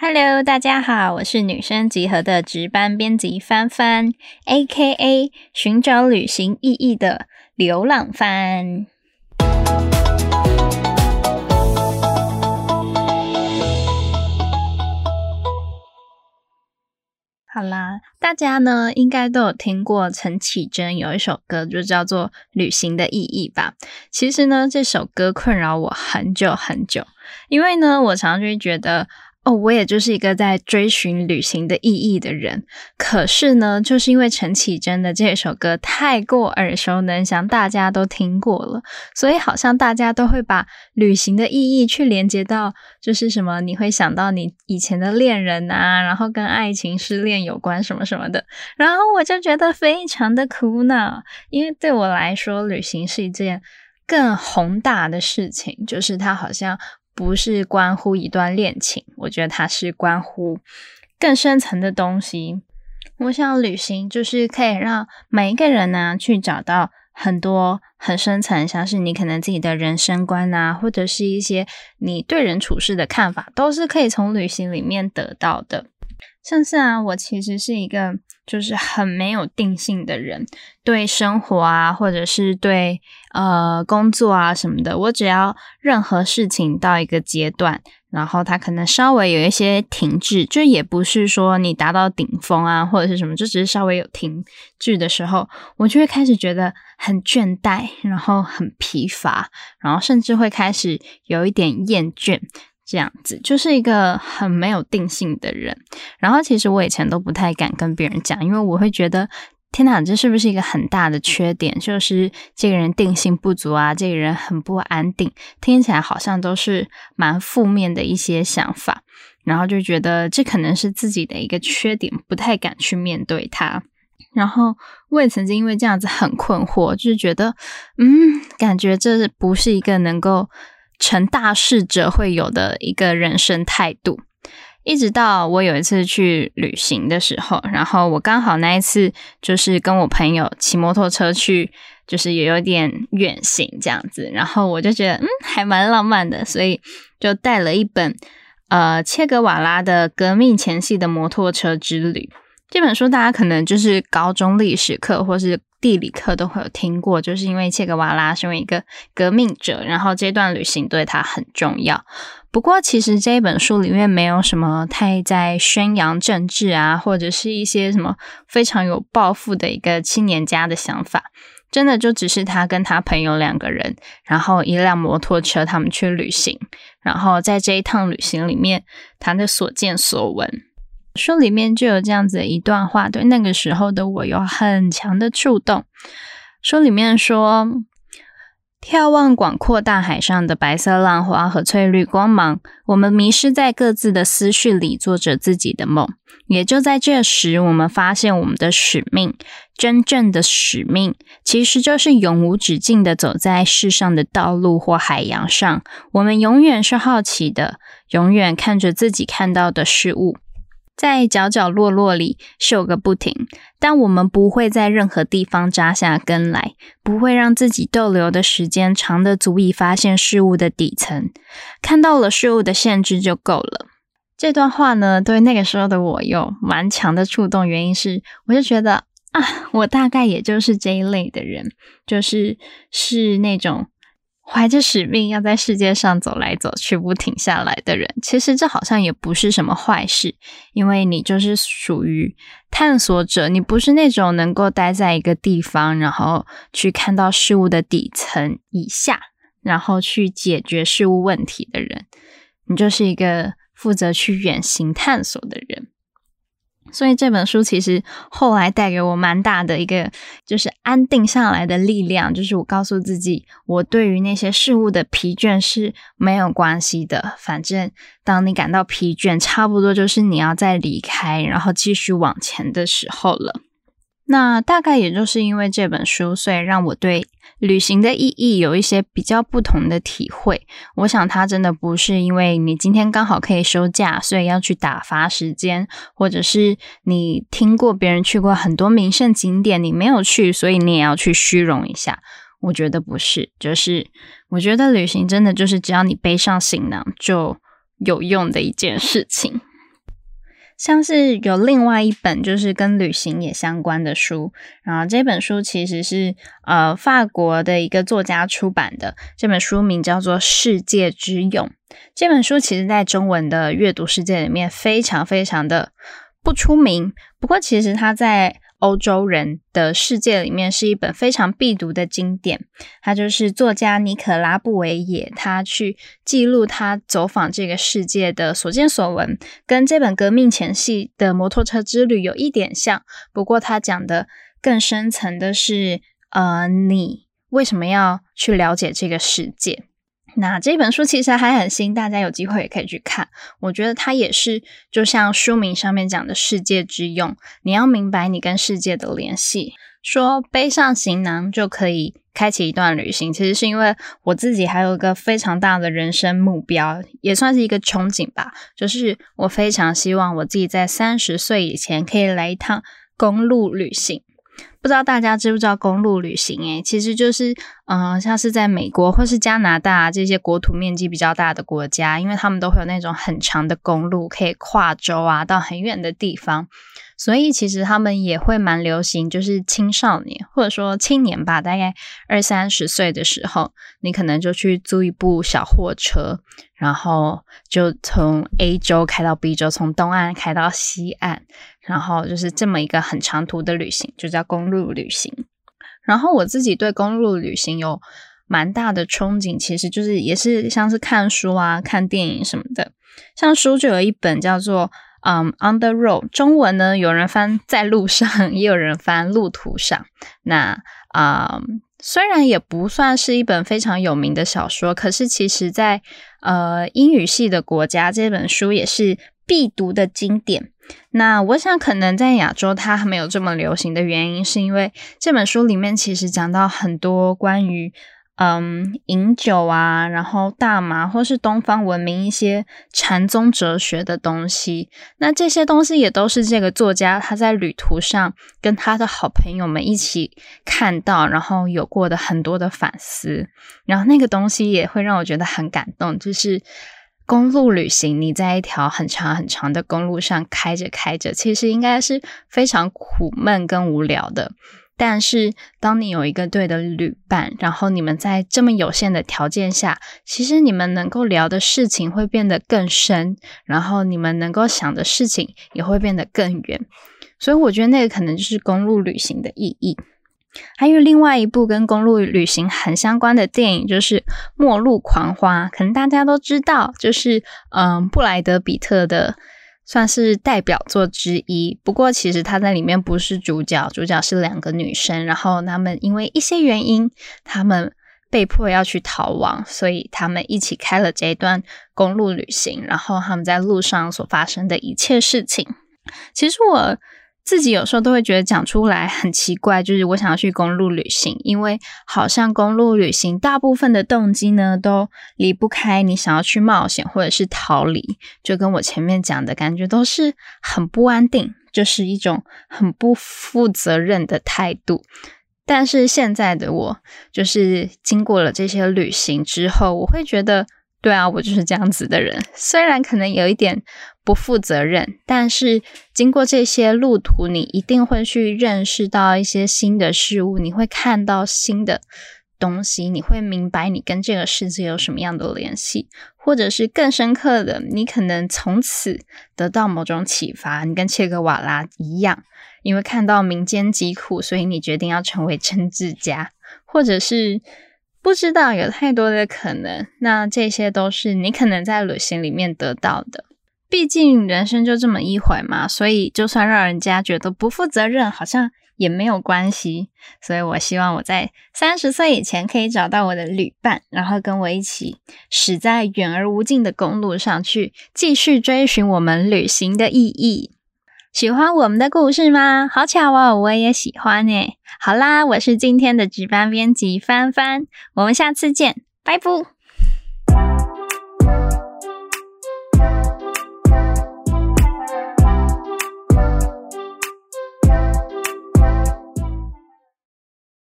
Hello，大家好，我是女生集合的值班编辑帆帆，A.K.A 寻找旅行意义的流浪帆。好啦，大家呢应该都有听过陈绮贞有一首歌，就叫做《旅行的意义》吧。其实呢，这首歌困扰我很久很久，因为呢，我常常会觉得。哦，我也就是一个在追寻旅行的意义的人。可是呢，就是因为陈绮贞的这首歌太过耳熟能详，大家都听过了，所以好像大家都会把旅行的意义去连接到，就是什么你会想到你以前的恋人啊，然后跟爱情失恋有关什么什么的。然后我就觉得非常的苦恼，因为对我来说，旅行是一件更宏大的事情，就是它好像。不是关乎一段恋情，我觉得它是关乎更深层的东西。我想旅行就是可以让每一个人呢去找到很多很深层，像是你可能自己的人生观啊，或者是一些你对人处事的看法，都是可以从旅行里面得到的。像是啊，我其实是一个。就是很没有定性的人，对生活啊，或者是对呃工作啊什么的，我只要任何事情到一个阶段，然后它可能稍微有一些停滞，就也不是说你达到顶峰啊，或者是什么，就只是稍微有停滞的时候，我就会开始觉得很倦怠，然后很疲乏，然后甚至会开始有一点厌倦。这样子就是一个很没有定性的人，然后其实我以前都不太敢跟别人讲，因为我会觉得天哪，这是不是一个很大的缺点？就是这个人定性不足啊，这个人很不安定，听起来好像都是蛮负面的一些想法，然后就觉得这可能是自己的一个缺点，不太敢去面对它。然后我也曾经因为这样子很困惑，就是觉得嗯，感觉这不是一个能够。成大事者会有的一个人生态度，一直到我有一次去旅行的时候，然后我刚好那一次就是跟我朋友骑摩托车去，就是也有点远行这样子，然后我就觉得嗯还蛮浪漫的，所以就带了一本呃切格瓦拉的《革命前夕的摩托车之旅》这本书，大家可能就是高中历史课或是。地理课都会有听过，就是因为切格瓦拉身为一个革命者，然后这段旅行对他很重要。不过，其实这一本书里面没有什么太在宣扬政治啊，或者是一些什么非常有抱负的一个青年家的想法。真的就只是他跟他朋友两个人，然后一辆摩托车，他们去旅行，然后在这一趟旅行里面他的所见所闻。书里面就有这样子一段话，对那个时候的我有很强的触动。书里面说：“眺望广阔大海上的白色浪花和翠绿光芒，我们迷失在各自的思绪里，做着自己的梦。也就在这时，我们发现我们的使命，真正的使命，其实就是永无止境的走在世上的道路或海洋上。我们永远是好奇的，永远看着自己看到的事物。”在角角落落里嗅个不停，但我们不会在任何地方扎下根来，不会让自己逗留的时间长的足以发现事物的底层，看到了事物的限制就够了。这段话呢，对那个时候的我有蛮强的触动，原因是我就觉得啊，我大概也就是这一类的人，就是是那种。怀着使命要在世界上走来走去不停下来的人，其实这好像也不是什么坏事，因为你就是属于探索者，你不是那种能够待在一个地方，然后去看到事物的底层以下，然后去解决事物问题的人，你就是一个负责去远行探索的人。所以这本书其实后来带给我蛮大的一个，就是安定下来的力量。就是我告诉自己，我对于那些事物的疲倦是没有关系的。反正当你感到疲倦，差不多就是你要再离开，然后继续往前的时候了。那大概也就是因为这本书，所以让我对旅行的意义有一些比较不同的体会。我想，它真的不是因为你今天刚好可以休假，所以要去打发时间，或者是你听过别人去过很多名胜景点，你没有去，所以你也要去虚荣一下。我觉得不是，就是我觉得旅行真的就是只要你背上行囊就有用的一件事情。像是有另外一本就是跟旅行也相关的书，然后这本书其实是呃法国的一个作家出版的，这本书名叫做《世界之勇》。这本书其实在中文的阅读世界里面非常非常的不出名，不过其实它在。欧洲人的世界里面是一本非常必读的经典，它就是作家尼可拉布维也，他去记录他走访这个世界的所见所闻，跟这本革命前夕的摩托车之旅有一点像，不过他讲的更深层的是，呃，你为什么要去了解这个世界？那这本书其实还很新，大家有机会也可以去看。我觉得它也是，就像书名上面讲的“世界之用”，你要明白你跟世界的联系。说背上行囊就可以开启一段旅行，其实是因为我自己还有一个非常大的人生目标，也算是一个憧憬吧。就是我非常希望我自己在三十岁以前可以来一趟公路旅行。不知道大家知不知道公路旅行？诶，其实就是，嗯，像是在美国或是加拿大这些国土面积比较大的国家，因为他们都会有那种很长的公路，可以跨州啊，到很远的地方。所以其实他们也会蛮流行，就是青少年或者说青年吧，大概二三十岁的时候，你可能就去租一部小货车，然后就从 A 州开到 B 州，从东岸开到西岸，然后就是这么一个很长途的旅行，就叫公路旅行。然后我自己对公路旅行有蛮大的憧憬，其实就是也是像是看书啊、看电影什么的，像书就有一本叫做。嗯，On the road，中文呢，有人翻在路上，也有人翻路途上。那啊，虽然也不算是一本非常有名的小说，可是其实，在呃英语系的国家，这本书也是必读的经典。那我想，可能在亚洲它还没有这么流行的原因，是因为这本书里面其实讲到很多关于。嗯，饮酒啊，然后大麻，或是东方文明一些禅宗哲学的东西，那这些东西也都是这个作家他在旅途上跟他的好朋友们一起看到，然后有过的很多的反思，然后那个东西也会让我觉得很感动。就是公路旅行，你在一条很长很长的公路上开着开着，其实应该是非常苦闷跟无聊的。但是，当你有一个对的旅伴，然后你们在这么有限的条件下，其实你们能够聊的事情会变得更深，然后你们能够想的事情也会变得更远。所以，我觉得那个可能就是公路旅行的意义。还有另外一部跟公路旅行很相关的电影，就是《末路狂花》，可能大家都知道，就是嗯，布莱德比特的。算是代表作之一，不过其实他在里面不是主角，主角是两个女生，然后他们因为一些原因，他们被迫要去逃亡，所以他们一起开了这一段公路旅行，然后他们在路上所发生的一切事情，其实我。自己有时候都会觉得讲出来很奇怪，就是我想要去公路旅行，因为好像公路旅行大部分的动机呢，都离不开你想要去冒险或者是逃离，就跟我前面讲的感觉都是很不安定，就是一种很不负责任的态度。但是现在的我，就是经过了这些旅行之后，我会觉得。对啊，我就是这样子的人。虽然可能有一点不负责任，但是经过这些路途，你一定会去认识到一些新的事物，你会看到新的东西，你会明白你跟这个世界有什么样的联系，或者是更深刻的，你可能从此得到某种启发。你跟切格瓦拉一样，因为看到民间疾苦，所以你决定要成为政治家，或者是。不知道有太多的可能，那这些都是你可能在旅行里面得到的。毕竟人生就这么一回嘛，所以就算让人家觉得不负责任，好像也没有关系。所以我希望我在三十岁以前可以找到我的旅伴，然后跟我一起驶在远而无尽的公路上去，继续追寻我们旅行的意义。喜欢我们的故事吗？好巧哦，我也喜欢诶。好啦，我是今天的值班编辑帆帆，我们下次见，拜拜。